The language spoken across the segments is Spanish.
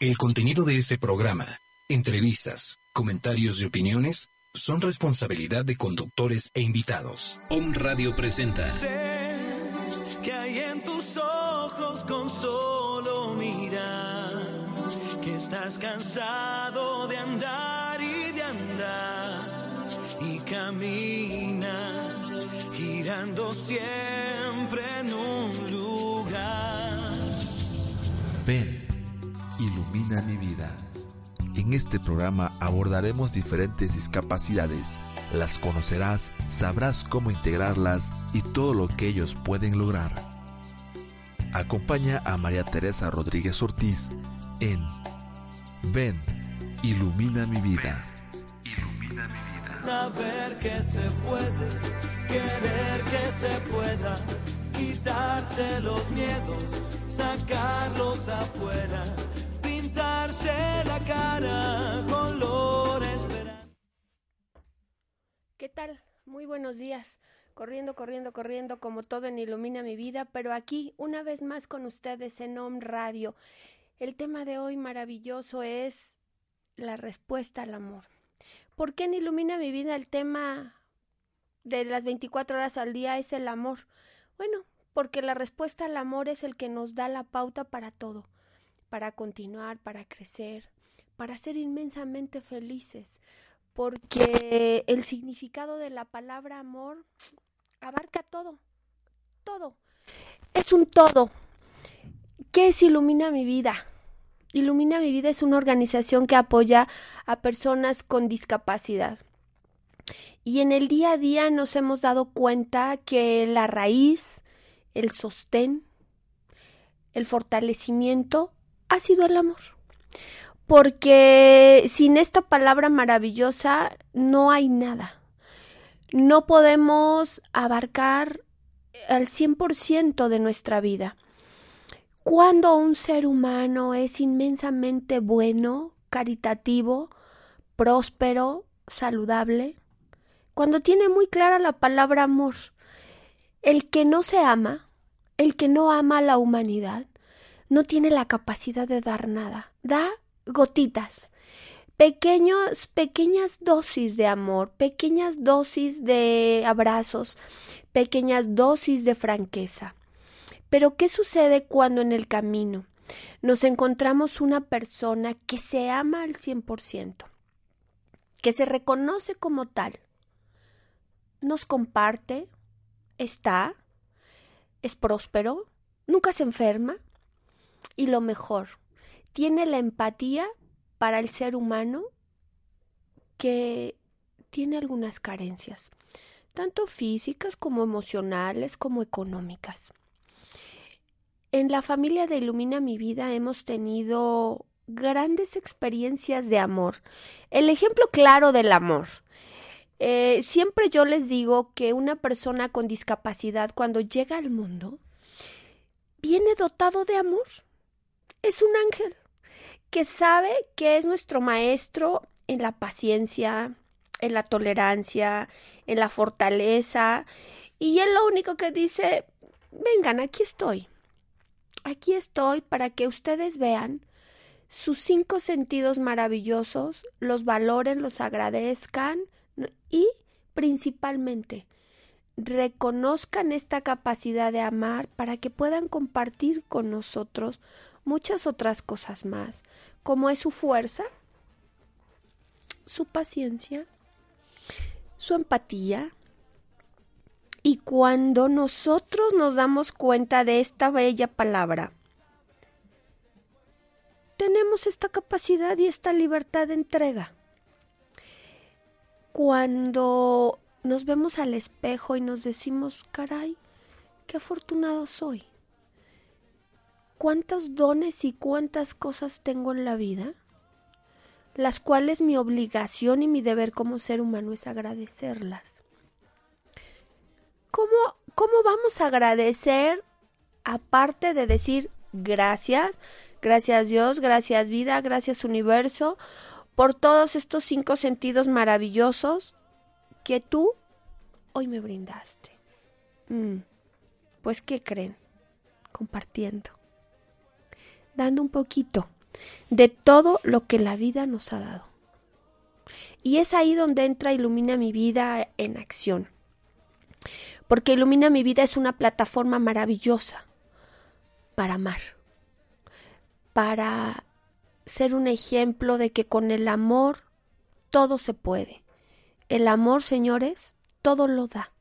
El contenido de este programa, entrevistas, comentarios y opiniones son responsabilidad de conductores e invitados. Om Radio presenta. Sé que hay en tus ojos con solo mirar que estás cansado de andar y de andar y camina girando siempre en un lugar. Ven, mi vida. En este programa abordaremos diferentes discapacidades. Las conocerás, sabrás cómo integrarlas y todo lo que ellos pueden lograr. Acompaña a María Teresa Rodríguez Ortiz en Ven, ilumina mi vida. Ilumina mi vida. Saber que se puede, querer que se pueda, quitarse los miedos, sacarlos afuera, cara color. ¿Qué tal? Muy buenos días. Corriendo, corriendo, corriendo, como todo en Ilumina mi vida, pero aquí, una vez más con ustedes en OM Radio. El tema de hoy maravilloso es la respuesta al amor. ¿Por qué en Ilumina mi vida el tema de las 24 horas al día es el amor? Bueno, porque la respuesta al amor es el que nos da la pauta para todo, para continuar, para crecer, para ser inmensamente felices, porque el significado de la palabra amor abarca todo, todo. Es un todo. ¿Qué es Ilumina mi vida? Ilumina mi vida es una organización que apoya a personas con discapacidad. Y en el día a día nos hemos dado cuenta que la raíz, el sostén, el fortalecimiento ha sido el amor. Porque sin esta palabra maravillosa no hay nada. No podemos abarcar al 100% de nuestra vida. Cuando un ser humano es inmensamente bueno, caritativo, próspero, saludable, cuando tiene muy clara la palabra amor, el que no se ama, el que no ama a la humanidad, no tiene la capacidad de dar nada, da gotitas, pequeños, pequeñas dosis de amor, pequeñas dosis de abrazos, pequeñas dosis de franqueza. Pero ¿qué sucede cuando en el camino nos encontramos una persona que se ama al 100%, que se reconoce como tal, nos comparte, está, es próspero, nunca se enferma y lo mejor, tiene la empatía para el ser humano que tiene algunas carencias, tanto físicas como emocionales como económicas. En la familia de Ilumina mi vida hemos tenido grandes experiencias de amor. El ejemplo claro del amor. Eh, siempre yo les digo que una persona con discapacidad cuando llega al mundo viene dotado de amor. Es un ángel que sabe que es nuestro maestro en la paciencia, en la tolerancia, en la fortaleza. Y él lo único que dice, vengan, aquí estoy. Aquí estoy para que ustedes vean sus cinco sentidos maravillosos, los valoren, los agradezcan y principalmente reconozcan esta capacidad de amar para que puedan compartir con nosotros muchas otras cosas más, como es su fuerza, su paciencia, su empatía. Y cuando nosotros nos damos cuenta de esta bella palabra, tenemos esta capacidad y esta libertad de entrega. Cuando nos vemos al espejo y nos decimos, caray, qué afortunado soy cuántos dones y cuántas cosas tengo en la vida. las cuales mi obligación y mi deber como ser humano es agradecerlas. ¿Cómo, cómo vamos a agradecer aparte de decir gracias, gracias Dios, gracias vida, gracias universo, por todos estos cinco sentidos maravillosos que tú hoy me brindaste? Mm, pues, ¿qué creen? Compartiendo, dando un poquito de todo lo que la vida nos ha dado. Y es ahí donde entra Ilumina mi vida en acción. Porque Ilumina mi vida es una plataforma maravillosa para amar, para ser un ejemplo de que con el amor todo se puede. El amor, señores, todo lo da.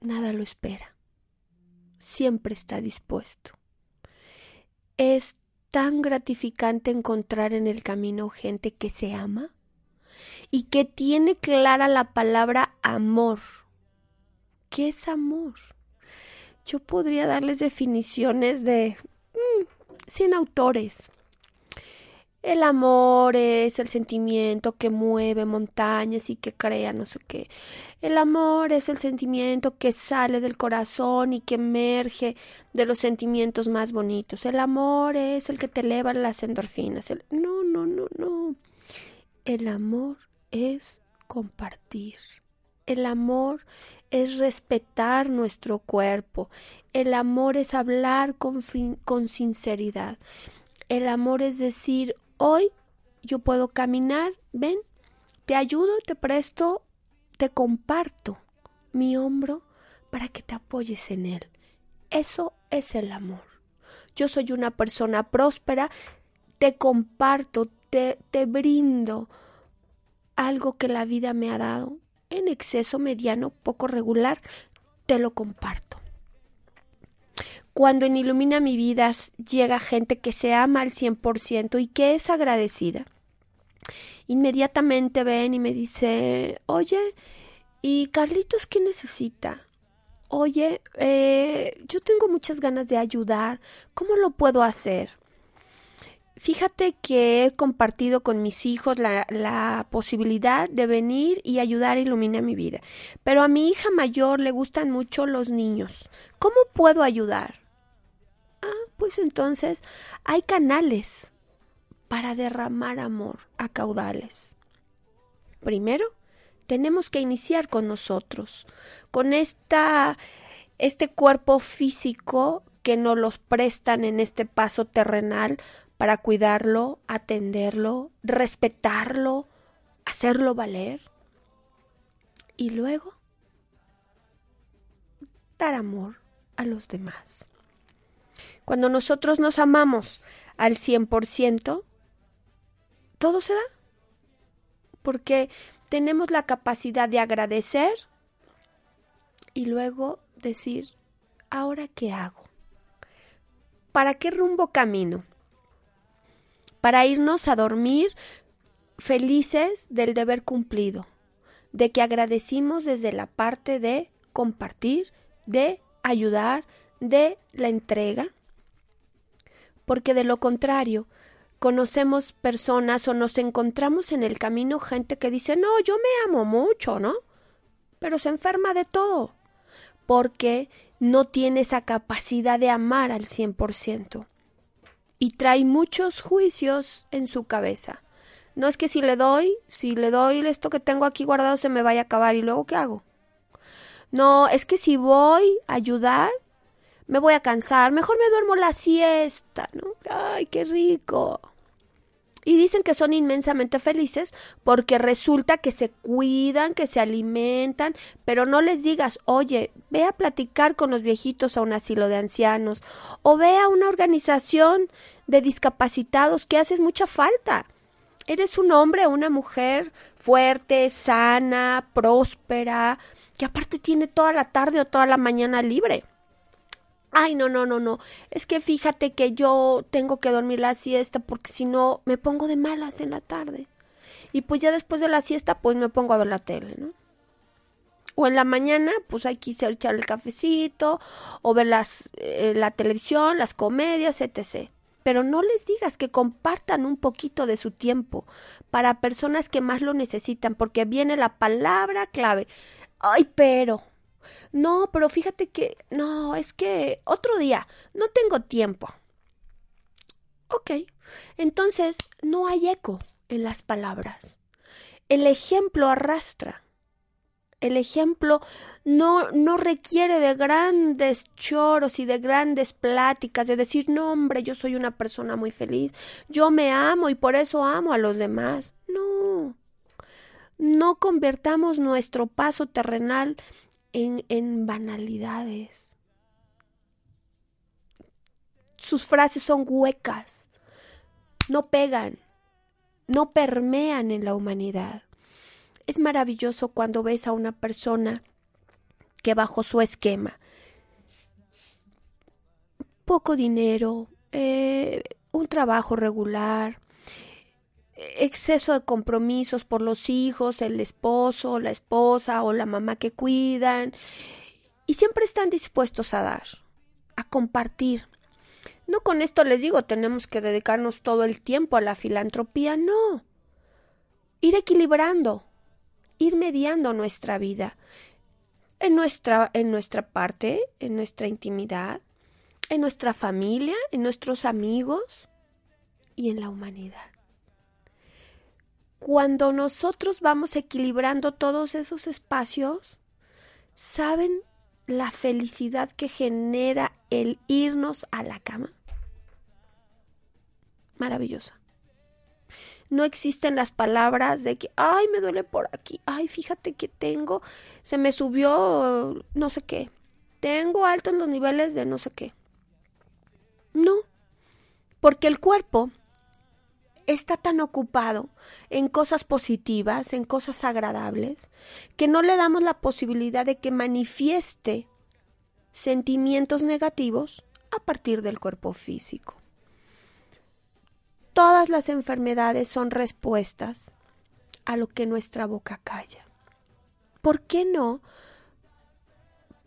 Nada lo espera. Siempre está dispuesto. Es tan gratificante encontrar en el camino gente que se ama y que tiene clara la palabra amor. ¿Qué es amor? Yo podría darles definiciones de mm, sin autores. El amor es el sentimiento que mueve montañas y que crea no sé qué. El amor es el sentimiento que sale del corazón y que emerge de los sentimientos más bonitos. El amor es el que te eleva las endorfinas. No, no, no, no. El amor es compartir. El amor es respetar nuestro cuerpo. El amor es hablar con, con sinceridad. El amor es decir, Hoy yo puedo caminar, ven, te ayudo, te presto, te comparto mi hombro para que te apoyes en él. Eso es el amor. Yo soy una persona próspera, te comparto, te, te brindo algo que la vida me ha dado, en exceso, mediano, poco regular, te lo comparto. Cuando en Ilumina mi vida llega gente que se ama al 100% y que es agradecida, inmediatamente ven y me dice, oye, ¿y Carlitos qué necesita? Oye, eh, yo tengo muchas ganas de ayudar, ¿cómo lo puedo hacer? Fíjate que he compartido con mis hijos la, la, posibilidad de venir y ayudar a iluminar mi vida. Pero a mi hija mayor le gustan mucho los niños. ¿Cómo puedo ayudar? Ah, pues entonces hay canales para derramar amor a caudales. Primero, tenemos que iniciar con nosotros, con esta, este cuerpo físico que nos los prestan en este paso terrenal para cuidarlo, atenderlo, respetarlo, hacerlo valer. Y luego, dar amor a los demás. Cuando nosotros nos amamos al 100%, todo se da. Porque tenemos la capacidad de agradecer y luego decir, ¿ahora qué hago? ¿Para qué rumbo camino? Para irnos a dormir felices del deber cumplido, de que agradecimos desde la parte de compartir, de ayudar, de la entrega porque de lo contrario, conocemos personas o nos encontramos en el camino gente que dice, no, yo me amo mucho, ¿no? Pero se enferma de todo, porque no tiene esa capacidad de amar al cien por ciento. Y trae muchos juicios en su cabeza. No es que si le doy, si le doy esto que tengo aquí guardado se me vaya a acabar y luego ¿qué hago? No, es que si voy a ayudar, me voy a cansar, mejor me duermo la siesta, ¿no? Ay, qué rico. Y dicen que son inmensamente felices porque resulta que se cuidan, que se alimentan, pero no les digas, oye, ve a platicar con los viejitos a un asilo de ancianos o ve a una organización de discapacitados que haces mucha falta. Eres un hombre o una mujer fuerte, sana, próspera, que aparte tiene toda la tarde o toda la mañana libre. Ay, no, no, no, no. Es que fíjate que yo tengo que dormir la siesta porque si no me pongo de malas en la tarde. Y pues ya después de la siesta pues me pongo a ver la tele, ¿no? O en la mañana pues hay que echar el cafecito o ver las, eh, la televisión, las comedias, etc. pero no les digas que compartan un poquito de su tiempo para personas que más lo necesitan, porque viene la palabra clave. Ay, pero. No, pero fíjate que. No, es que otro día. No tengo tiempo. Ok. Entonces, no hay eco en las palabras. El ejemplo arrastra. El ejemplo no, no requiere de grandes choros y de grandes pláticas, de decir, no, hombre, yo soy una persona muy feliz, yo me amo y por eso amo a los demás. No, no convertamos nuestro paso terrenal en, banalidades. Sus frases son huecas, no pegan, no permean en la humanidad. Es maravilloso cuando ves a una persona que bajo su esquema, poco dinero, eh, un trabajo regular, exceso de compromisos por los hijos, el esposo, la esposa o la mamá que cuidan, y siempre están dispuestos a dar, a compartir. No con esto les digo tenemos que dedicarnos todo el tiempo a la filantropía, no. Ir equilibrando, ir mediando nuestra vida en nuestra, en nuestra parte, en nuestra intimidad, en nuestra familia, en nuestros amigos y en la humanidad. Cuando nosotros vamos equilibrando todos esos espacios, ¿saben la felicidad que genera el irnos a la cama? Maravillosa no existen las palabras de que, ay, me duele por aquí, ay, fíjate que tengo, se me subió no sé qué, tengo altos los niveles de no sé qué. No, porque el cuerpo está tan ocupado en cosas positivas, en cosas agradables, que no le damos la posibilidad de que manifieste sentimientos negativos a partir del cuerpo físico. Todas las enfermedades son respuestas a lo que nuestra boca calla. ¿Por qué no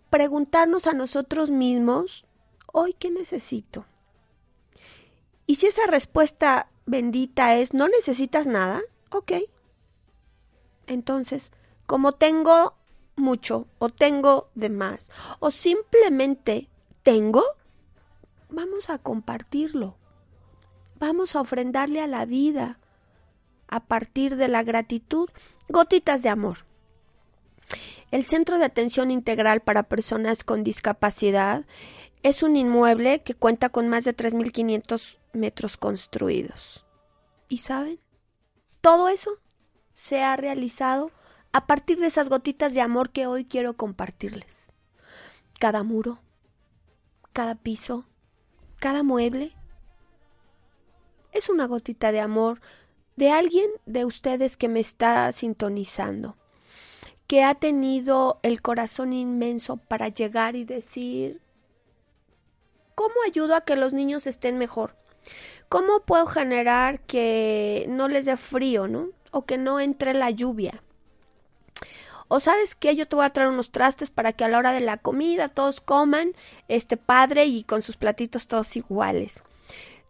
preguntarnos a nosotros mismos, hoy qué necesito? Y si esa respuesta bendita es, no necesitas nada, ok. Entonces, como tengo mucho o tengo de más o simplemente tengo, vamos a compartirlo. Vamos a ofrendarle a la vida, a partir de la gratitud, gotitas de amor. El Centro de Atención Integral para Personas con Discapacidad es un inmueble que cuenta con más de 3.500 metros construidos. ¿Y saben? Todo eso se ha realizado a partir de esas gotitas de amor que hoy quiero compartirles. Cada muro, cada piso, cada mueble, es una gotita de amor de alguien de ustedes que me está sintonizando, que ha tenido el corazón inmenso para llegar y decir, ¿cómo ayudo a que los niños estén mejor? ¿Cómo puedo generar que no les dé frío, ¿no? O que no entre la lluvia. O sabes que yo te voy a traer unos trastes para que a la hora de la comida todos coman este padre y con sus platitos todos iguales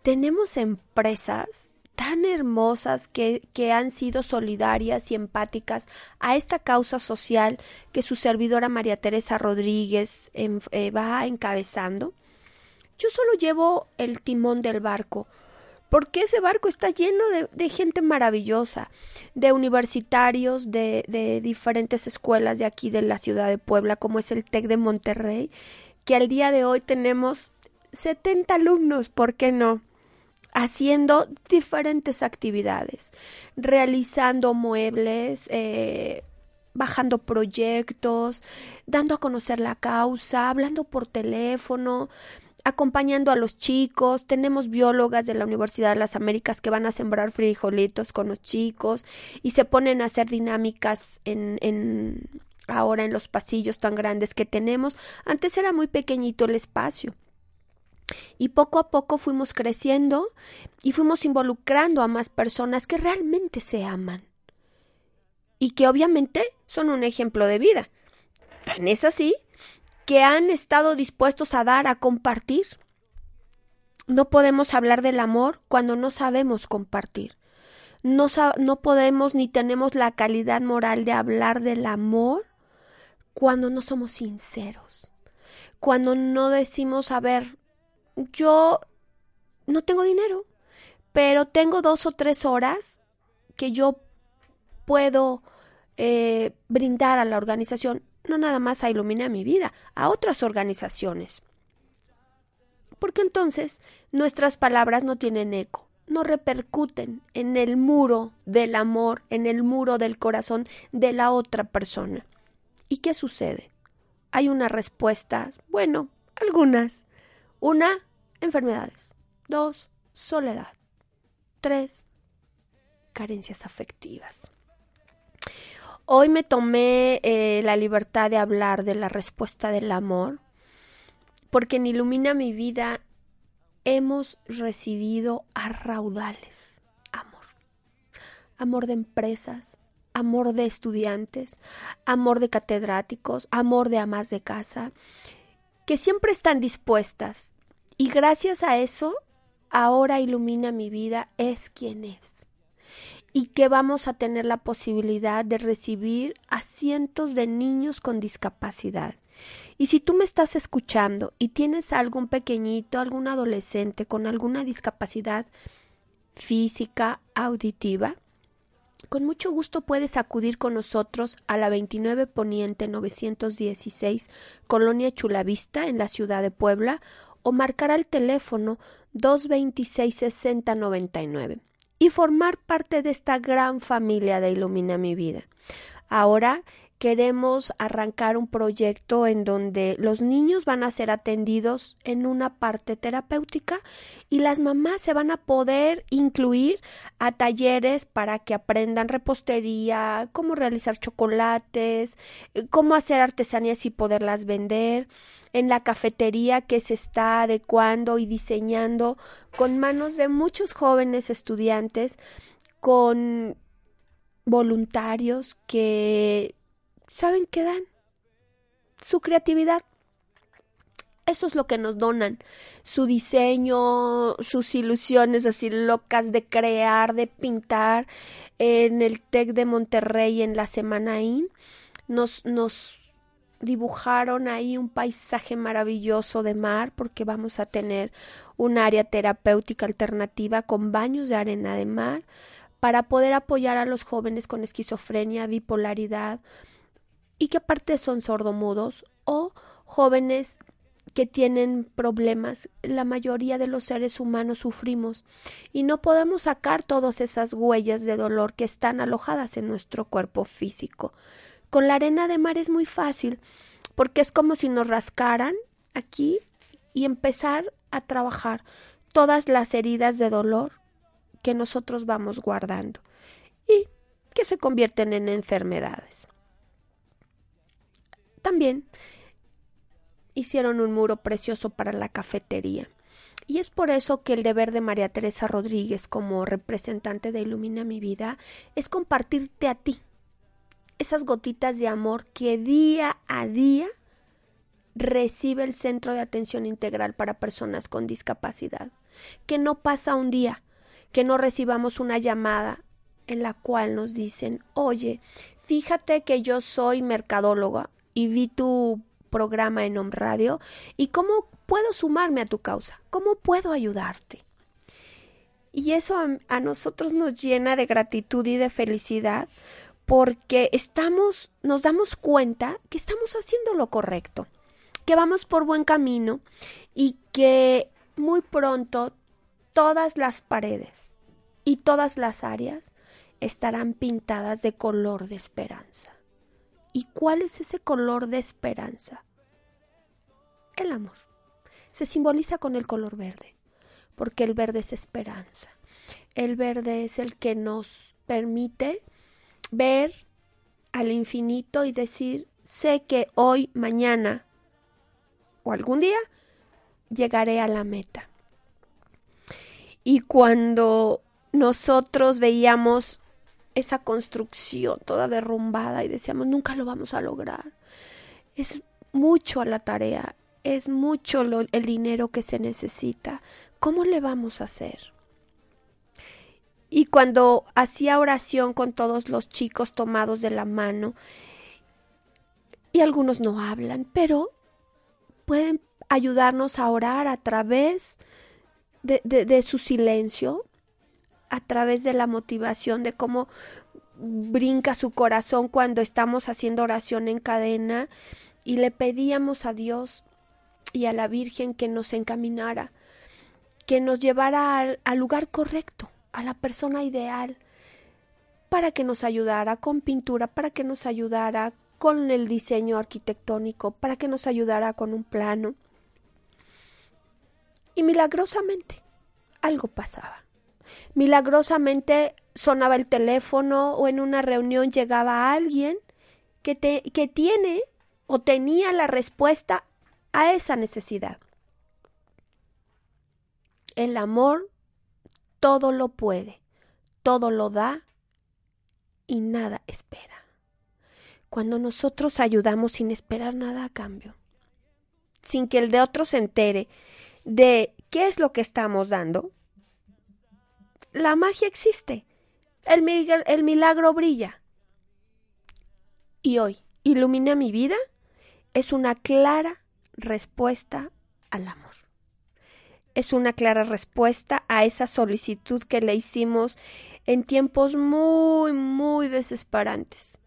tenemos empresas tan hermosas que, que, han sido solidarias y empáticas a esta causa social que su servidora María Teresa Rodríguez eh, va encabezando. Yo solo llevo el timón del barco, porque ese barco está lleno de, gente maravillosa, de universitarios de, de diferentes escuelas de aquí de la ciudad de Puebla, como es el TEC de Monterrey, que al día de hoy tenemos 70 alumnos, ¿por qué no? haciendo diferentes actividades, realizando muebles, eh, bajando proyectos, dando a conocer la causa, hablando por teléfono, acompañando a los chicos. Tenemos biólogas de la Universidad de las Américas que van a sembrar frijolitos con los chicos y se ponen a hacer dinámicas en, en ahora en los pasillos tan grandes que tenemos. Antes era muy pequeñito el espacio. Y poco a poco fuimos creciendo y fuimos involucrando a más personas que realmente se aman y que obviamente son un ejemplo de vida. Tan es así que han estado dispuestos a dar, a compartir. No podemos hablar del amor cuando no sabemos compartir. No, no podemos ni tenemos la calidad moral de hablar del amor cuando no somos sinceros. Cuando no decimos, a ver, yo no tengo dinero, pero tengo dos o tres horas que yo puedo eh, brindar a la organización, no nada más a Ilumina mi vida, a otras organizaciones. Porque entonces nuestras palabras no tienen eco, no repercuten en el muro del amor, en el muro del corazón de la otra persona. ¿Y qué sucede? Hay una respuesta, bueno, algunas. Una, enfermedades. Dos, soledad. Tres, carencias afectivas. Hoy me tomé eh, la libertad de hablar de la respuesta del amor, porque en Ilumina mi vida hemos recibido a raudales amor. Amor de empresas, amor de estudiantes, amor de catedráticos, amor de amas de casa, que siempre están dispuestas. Y gracias a eso, ahora Ilumina mi vida es quien es y que vamos a tener la posibilidad de recibir a cientos de niños con discapacidad. Y si tú me estás escuchando y tienes algún pequeñito, algún adolescente con alguna discapacidad física, auditiva, con mucho gusto puedes acudir con nosotros a la 29 Poniente 916, Colonia Chulavista, en la ciudad de Puebla, o marcar al teléfono 226 6099 y formar parte de esta gran familia de Ilumina mi vida. Ahora queremos arrancar un proyecto en donde los niños van a ser atendidos en una parte terapéutica y las mamás se van a poder incluir a talleres para que aprendan repostería, cómo realizar chocolates, cómo hacer artesanías y poderlas vender, en la cafetería que se está adecuando y diseñando con manos de muchos jóvenes estudiantes, con voluntarios que ¿saben qué dan? Su creatividad. Eso es lo que nos donan. Su diseño, sus ilusiones así locas de crear, de pintar. En el TEC de Monterrey, en la Semana IN, nos, nos dibujaron ahí un paisaje maravilloso de mar, porque vamos a tener un área terapéutica alternativa con baños de arena de mar, para poder apoyar a los jóvenes con esquizofrenia, bipolaridad, y que aparte son sordomudos o jóvenes que tienen problemas. La mayoría de los seres humanos sufrimos y no podemos sacar todas esas huellas de dolor que están alojadas en nuestro cuerpo físico. Con la arena de mar es muy fácil porque es como si nos rascaran aquí y empezar a trabajar todas las heridas de dolor que nosotros vamos guardando y que se convierten en enfermedades. También hicieron un muro precioso para la cafetería. Y es por eso que el deber de María Teresa Rodríguez como representante de Ilumina mi vida es compartirte a ti esas gotitas de amor que día a día recibe el Centro de Atención Integral para Personas con Discapacidad. Que no pasa un día que no recibamos una llamada en la cual nos dicen, oye, fíjate que yo soy mercadóloga y vi tu programa en Home Radio y cómo puedo sumarme a tu causa, cómo puedo ayudarte. Y eso a, nosotros nos llena de gratitud y de felicidad porque estamos, nos damos cuenta que estamos haciendo lo correcto, que vamos por buen camino y que muy pronto todas las paredes y todas las áreas estarán pintadas de color de esperanza. ¿Y cuál es ese color de esperanza? El amor. Se simboliza con el color verde, porque el verde es esperanza. El verde es el que nos permite ver al infinito y decir, sé que hoy, mañana o algún día llegaré a la meta. Y cuando nosotros veíamos esa construcción toda derrumbada y decíamos, nunca lo vamos a lograr. Es mucho a la tarea, es mucho el dinero que se necesita. ¿cómo le vamos a hacer? Y cuando hacía oración con todos los chicos tomados de la mano, y algunos no hablan, pero pueden ayudarnos a orar a través de, de, su silencio, a través de la motivación, de cómo brinca su corazón cuando estamos haciendo oración en cadena y le pedíamos a Dios y a la Virgen que nos encaminara, que nos llevara al, lugar correcto, a la persona ideal, para que nos ayudara con pintura, para que nos ayudara con el diseño arquitectónico, para que nos ayudara con un plano. Y milagrosamente algo pasaba. Milagrosamente sonaba el teléfono o en una reunión llegaba alguien que, te, que tiene o tenía la respuesta a esa necesidad. El amor todo lo puede, todo lo da y nada espera. Cuando nosotros ayudamos sin esperar nada a cambio, sin que el de otro se entere de qué es lo que estamos dando, la magia existe, el, el milagro brilla. Y hoy, ilumina mi vida es una clara respuesta al amor. Es una clara respuesta a esa solicitud que le hicimos en tiempos muy, muy desesperantes.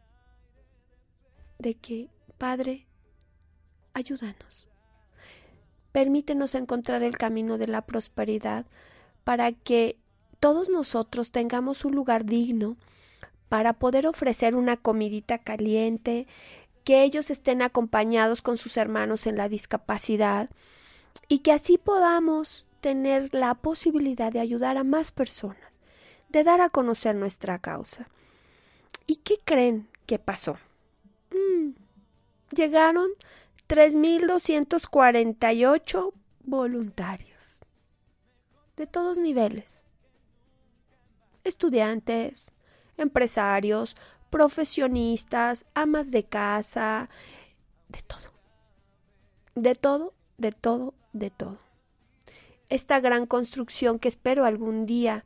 De que, Padre, ayúdanos. Permítenos encontrar el camino de la prosperidad para que todos nosotros tengamos un lugar digno para poder ofrecer una comidita caliente, que ellos estén acompañados con sus hermanos en la discapacidad y que así podamos tener la posibilidad de ayudar a más personas, de dar a conocer nuestra causa. ¿Y qué creen que pasó? Mm, llegaron 3.248 voluntarios de todos niveles. Estudiantes, empresarios, profesionistas, amas de casa, de todo. De todo, de todo, de todo. Esta gran construcción que espero algún día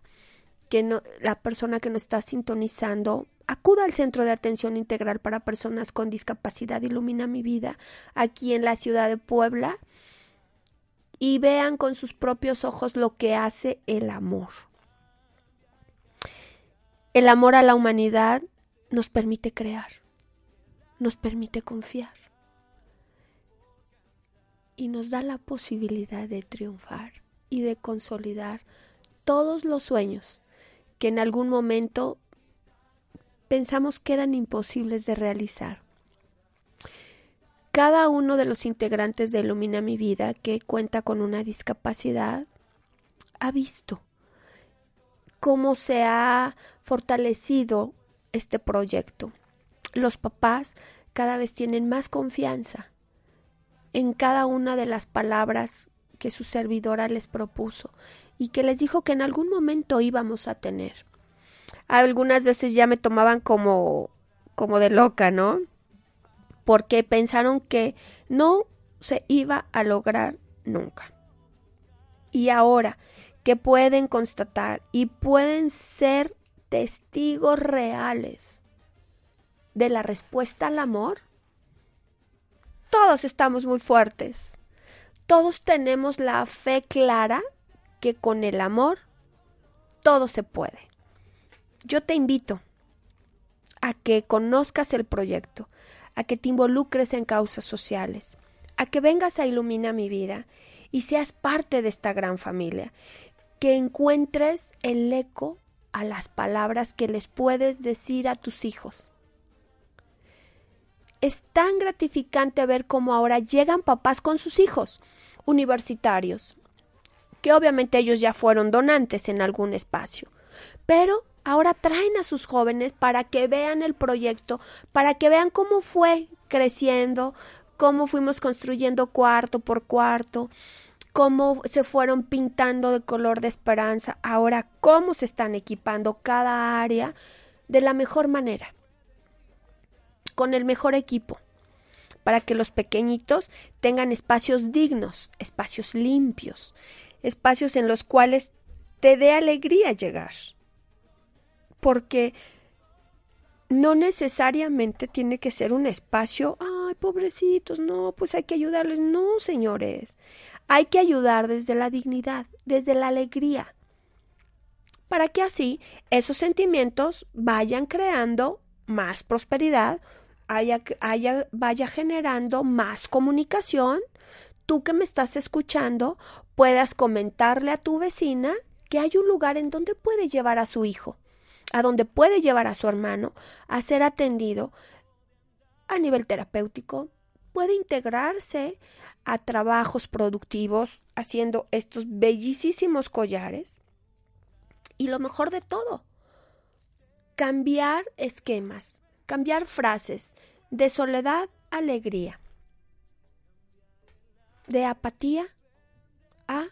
que la persona que nos está sintonizando acuda al Centro de Atención Integral para Personas con Discapacidad Ilumina mi vida aquí en la ciudad de Puebla y vean con sus propios ojos lo que hace el amor. El amor a la humanidad nos permite crear, nos permite confiar y nos da la posibilidad de triunfar y de consolidar todos los sueños que en algún momento pensamos que eran imposibles de realizar. Cada uno de los integrantes de Ilumina mi vida que cuenta con una discapacidad ha visto cómo se ha fortalecido este proyecto. Los papás cada vez tienen más confianza en cada una de las palabras que su servidora les propuso y que les dijo que en algún momento íbamos a tener. Algunas veces ya me tomaban como como de loca, ¿no? Porque pensaron que no se iba a lograr nunca. Y ahora que pueden constatar y pueden ser testigos reales de la respuesta al amor? Todos estamos muy fuertes. Todos tenemos la fe clara que con el amor todo se puede. Yo te invito a que conozcas el proyecto, a que te involucres en causas sociales, a que vengas a Ilumina mi vida y seas parte de esta gran familia, que encuentres el eco a las palabras que les puedes decir a tus hijos. Es tan gratificante ver cómo ahora llegan papás con sus hijos universitarios, que obviamente ellos ya fueron donantes en algún espacio, pero ahora traen a sus jóvenes para que vean el proyecto, para que vean cómo fue creciendo, cómo fuimos construyendo cuarto por cuarto, cómo se fueron pintando de color de esperanza, ahora cómo se están equipando cada área de la mejor manera, con el mejor equipo, para que los pequeñitos tengan espacios dignos, espacios limpios, espacios en los cuales te dé alegría llegar. Porque no necesariamente tiene que ser un espacio, ay, pobrecitos, no, pues hay que ayudarles. No, señores, hay que ayudar desde la dignidad, desde la alegría, para que así esos sentimientos vayan creando más prosperidad, haya, vaya generando más comunicación, tú que me estás escuchando puedas comentarle a tu vecina que hay un lugar en donde puede llevar a su hijo a donde puede llevar a su hermano a ser atendido a nivel terapéutico, puede integrarse a trabajos productivos haciendo estos bellísimos collares. Y lo mejor de todo, cambiar esquemas, cambiar frases de soledad a alegría, de apatía a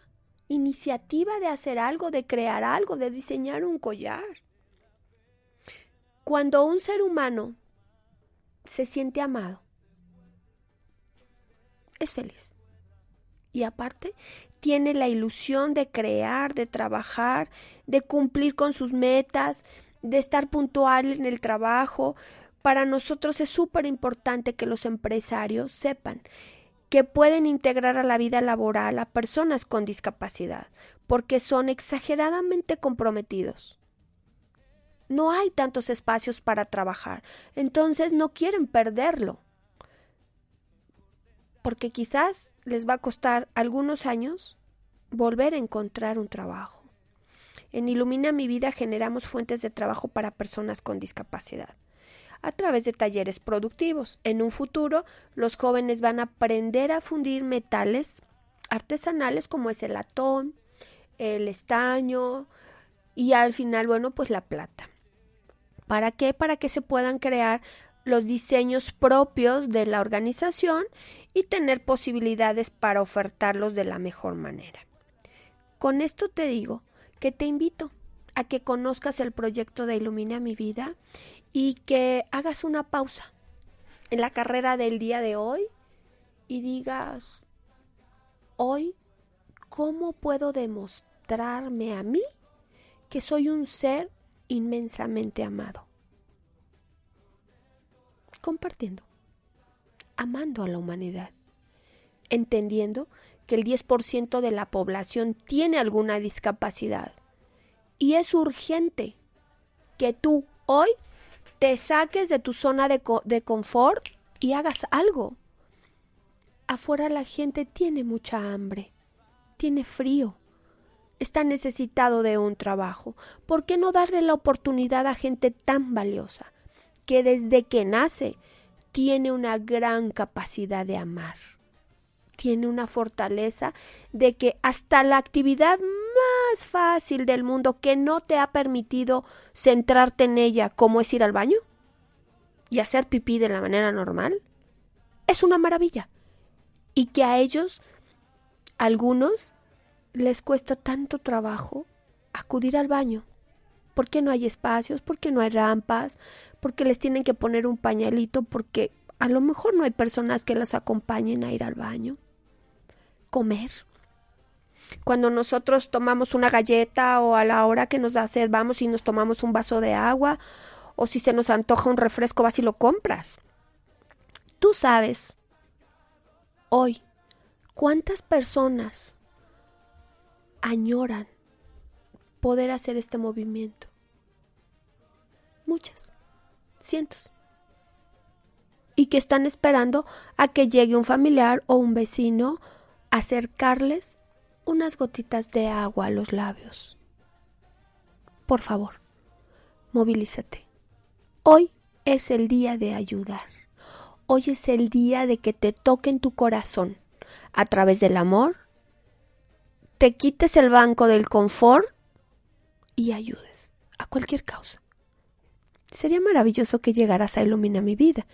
iniciativa de hacer algo, de crear algo, de diseñar un collar. Cuando un ser humano se siente amado, es feliz. Y aparte, tiene la ilusión de crear, de trabajar, de cumplir con sus metas, de estar puntual en el trabajo. Para nosotros es súper importante que los empresarios sepan que pueden integrar a la vida laboral a personas con discapacidad, porque son exageradamente comprometidos no hay tantos espacios para trabajar, entonces no quieren perderlo. Porque quizás les va a costar algunos años volver a encontrar un trabajo. En Ilumina mi vida generamos fuentes de trabajo para personas con discapacidad a través de talleres productivos. En un futuro, los jóvenes van a aprender a fundir metales artesanales como es el latón, el estaño y al final, bueno, pues la plata. ¿Para qué? Para que se puedan crear los diseños propios de la organización y tener posibilidades para ofertarlos de la mejor manera. Con esto te digo que te invito a que conozcas el proyecto de Ilumina mi vida y que hagas una pausa en la carrera del día de hoy y digas, hoy, ¿cómo puedo demostrarme a mí que soy un ser inmensamente amado. Compartiendo, amando a la humanidad, entendiendo que el 10% de la población tiene alguna discapacidad y es urgente que tú hoy te saques de tu zona de, de confort y hagas algo. Afuera la gente tiene mucha hambre, tiene frío, está necesitado de un trabajo. ¿Por qué no darle la oportunidad a gente tan valiosa que desde que nace tiene una gran capacidad de amar? Tiene una fortaleza de que hasta la actividad más fácil del mundo que no te ha permitido centrarte en ella, como es ir al baño y hacer pipí de la manera normal, es una maravilla. Y que a ellos, algunos, les cuesta tanto trabajo acudir al baño? ¿Por qué no hay espacios? ¿Por qué no hay rampas? ¿Por qué les tienen que poner un pañalito? Porque a lo mejor no hay personas que las acompañen a ir al baño. Comer. Cuando nosotros tomamos una galleta o a la hora que nos da vamos y nos tomamos un vaso de agua o si se nos antoja un refresco vas y lo compras. Tú sabes hoy cuántas personas añoran poder hacer este movimiento. Muchas, cientos. Y que están esperando a que llegue un familiar o un vecino a acercarles unas gotitas de agua a los labios. Por favor, movilízate. Hoy es el día de ayudar. Hoy es el día de que te toquen tu corazón a través del amor te quites el banco del confort y ayudes a cualquier causa. Sería maravilloso que llegaras a iluminar mi vida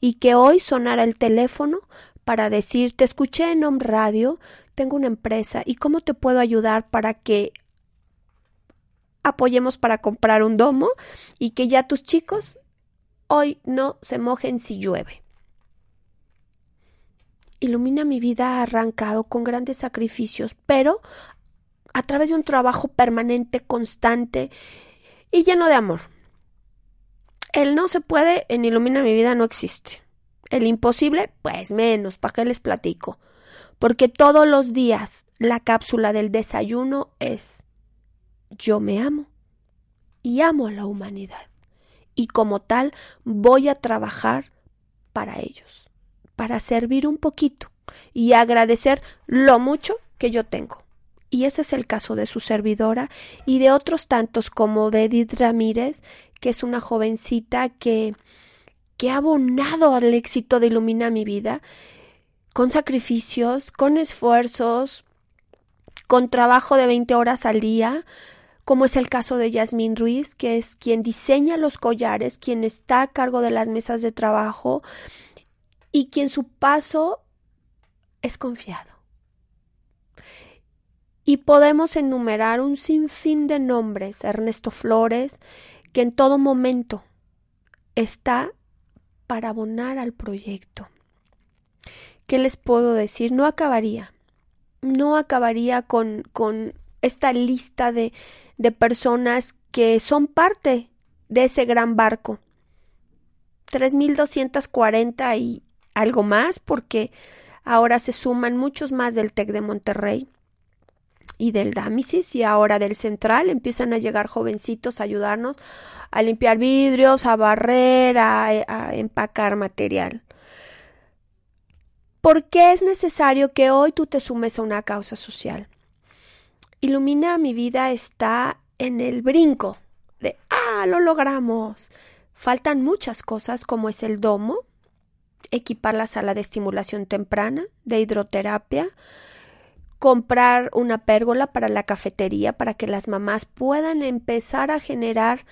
y que hoy sonara el teléfono para decir te escuché en Home Radio, tengo una empresa y cómo te puedo ayudar para que apoyemos para comprar un domo y que ya tus chicos hoy no se mojen si llueve. Ilumina mi vida ha arrancado con grandes sacrificios, pero a través de un trabajo permanente, constante y lleno de amor. El no se puede en Ilumina mi vida no existe. El imposible, pues menos, ¿para qué les platico? Porque todos los días la cápsula del desayuno es yo me amo y amo a la humanidad. Y como tal voy a trabajar para ellos, para servir un poquito y agradecer lo mucho que yo tengo. Y ese es el caso de su servidora y de otros tantos como de Edith Ramírez, que es una jovencita que, que ha abonado al éxito de Ilumina mi vida, con sacrificios, con esfuerzos, con trabajo de 20 horas al día, como es el caso de Yasmín Ruiz, que es quien diseña los collares, quien está a cargo de las mesas de trabajo y quien su paso es confiado. Y podemos enumerar un sinfín de nombres, Ernesto Flores, que en todo momento está para abonar al proyecto. ¿Qué les puedo decir? No acabaría, no acabaría con, con esta lista de, de personas que son parte de ese gran barco. 3.240 y algo más, porque ahora se suman muchos más del TEC de Monterrey y del Dámisis y ahora del Central empiezan a llegar jovencitos a ayudarnos a limpiar vidrios, a barrer, a, empacar material. ¿Por qué es necesario que hoy tú te sumes a una causa social? Ilumina mi vida está en el brinco de ¡ah! lo logramos. Faltan muchas cosas como es el domo, equipar la sala de estimulación temprana, de hidroterapia, comprar una pérgola para la cafetería para que las mamás puedan empezar a generar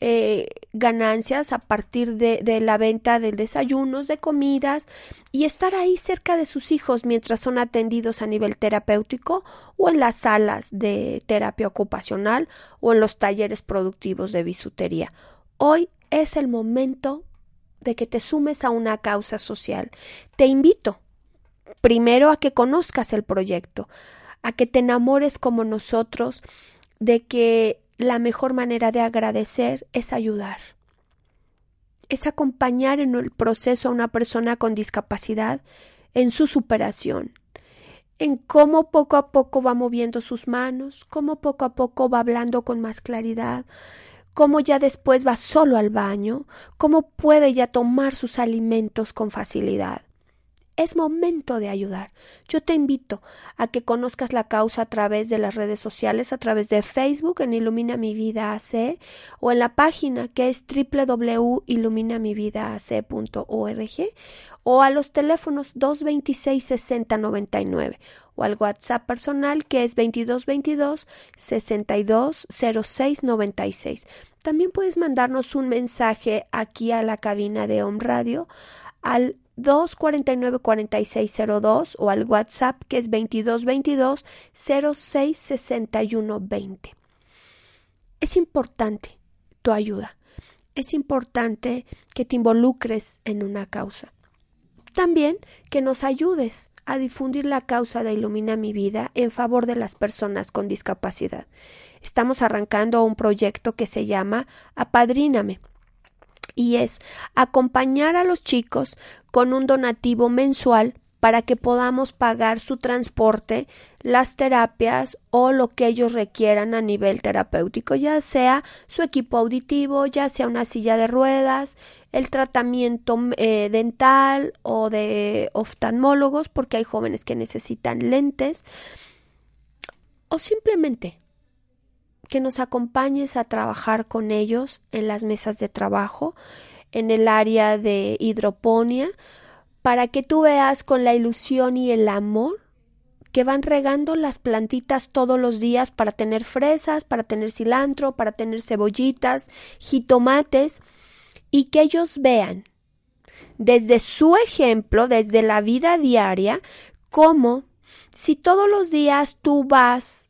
eh, ganancias a partir de, de, la venta de desayunos, de comidas y estar ahí cerca de sus hijos mientras son atendidos a nivel terapéutico o en las salas de terapia ocupacional o en los talleres productivos de bisutería. Hoy es el momento de que te sumes a una causa social. Te invito primero a que conozcas el proyecto, a que te enamores como nosotros de que la mejor manera de agradecer es ayudar, es acompañar en el proceso a una persona con discapacidad en su superación, en cómo poco a poco va moviendo sus manos, cómo poco a poco va hablando con más claridad, cómo ya después va solo al baño, cómo puede ya tomar sus alimentos con facilidad. Es momento de ayudar. Yo te invito a que conozcas la causa a través de las redes sociales, a través de Facebook en Ilumina mi vida AC o en la página que es www.iluminamividaac.org o a los teléfonos 226 6099 o al WhatsApp personal que es 2222 620696. También puedes mandarnos un mensaje aquí a la cabina de Home Radio al 249 4602 o al WhatsApp que es 2222 066120. Es importante tu ayuda. Es importante que te involucres en una causa. También que nos ayudes a difundir la causa de Ilumina mi vida en favor de las personas con discapacidad. Estamos arrancando un proyecto que se llama Apadríname y es acompañar a los chicos con un donativo mensual para que podamos pagar su transporte, las terapias o lo que ellos requieran a nivel terapéutico, ya sea su equipo auditivo, ya sea una silla de ruedas, el tratamiento eh, dental o de oftalmólogos, porque hay jóvenes que necesitan lentes, o simplemente que nos acompañes a trabajar con ellos en las mesas de trabajo, en el área de hidroponía, para que tú veas con la ilusión y el amor que van regando las plantitas todos los días para tener fresas, para tener cilantro, para tener cebollitas, jitomates, y que ellos vean desde su ejemplo, desde la vida diaria, cómo si todos los días tú vas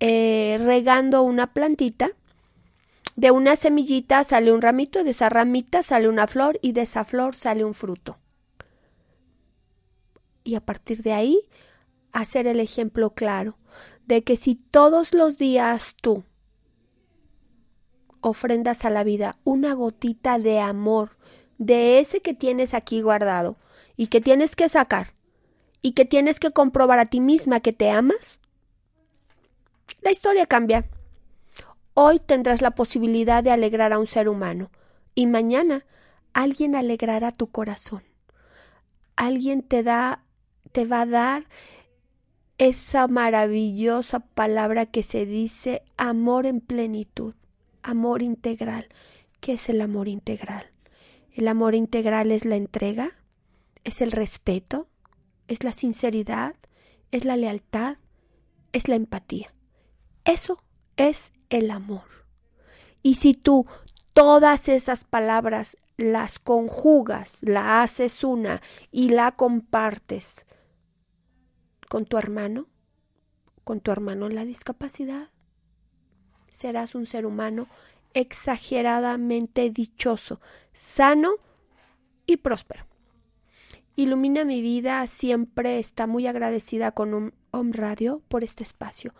eh, regando una plantita. De una semillita sale un ramito, de esa ramita sale una flor y de esa flor sale un fruto. Y a partir de ahí, hacer el ejemplo claro de que si todos los días tú ofrendas a la vida una gotita de amor, de ese que tienes aquí guardado y que tienes que sacar y que tienes que comprobar a ti misma que te amas, la historia cambia. Hoy tendrás la posibilidad de alegrar a un ser humano y mañana alguien alegrará tu corazón. Alguien te da te va a dar esa maravillosa palabra que se dice amor en plenitud, amor integral. ¿Qué es el amor integral? El amor integral es la entrega, es el respeto, es la sinceridad, es la lealtad, es la empatía. Eso es el amor. Y si tú todas esas palabras las conjugas, la haces una y la compartes con tu hermano, con tu hermano en la discapacidad, serás un ser humano exageradamente dichoso, sano y próspero. Ilumina mi vida siempre está muy agradecida con un Home Radio por este espacio,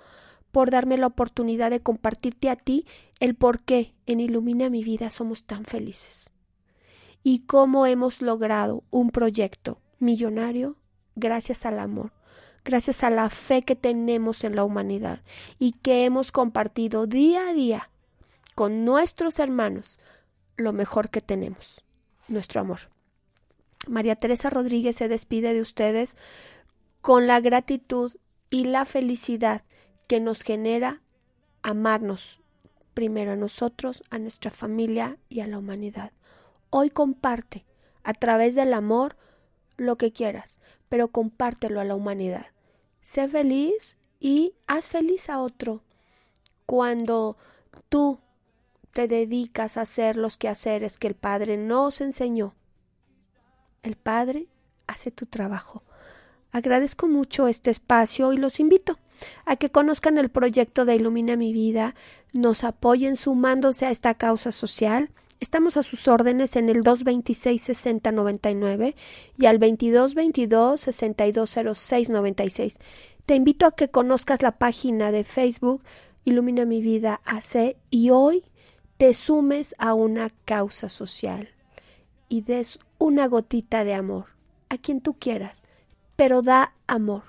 por darme la oportunidad de compartirte a ti el por qué en Ilumina mi vida somos tan felices y cómo hemos logrado un proyecto millonario gracias al amor, gracias a la fe que tenemos en la humanidad y que hemos compartido día a día con nuestros hermanos lo mejor que tenemos, nuestro amor. María Teresa Rodríguez se despide de ustedes con la gratitud y la felicidad que nos genera amarnos primero a nosotros, a nuestra familia y a la humanidad. Hoy comparte a través del amor lo que quieras, pero compártelo a la humanidad. Sé feliz y haz feliz a otro. Cuando tú te dedicas a hacer los quehaceres que el Padre nos enseñó, el Padre hace tu trabajo. Agradezco mucho este espacio y los invito a que conozcan el proyecto de Ilumina mi vida, nos apoyen sumándose a esta causa social. Estamos a sus órdenes en el 226 6099 y al 2222 620696. Te invito a que conozcas la página de Facebook Ilumina mi vida AC y hoy te sumes a una causa social y des una gotita de amor a quien tú quieras, pero da amor,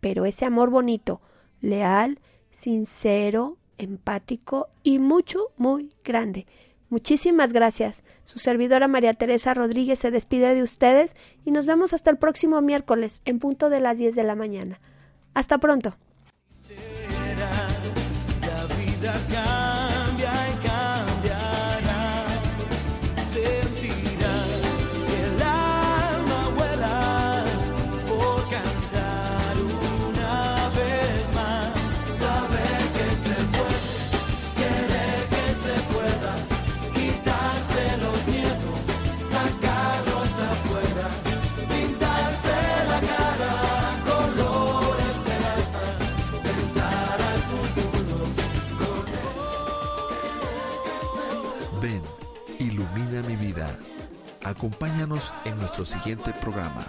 pero ese amor bonito, leal, sincero, empático y mucho, muy grande. Muchísimas gracias. Su servidora María Teresa Rodríguez se despide de ustedes y nos vemos hasta el próximo miércoles en punto de las 10 de la mañana. Hasta pronto. Acompáñanos en nuestro siguiente programa.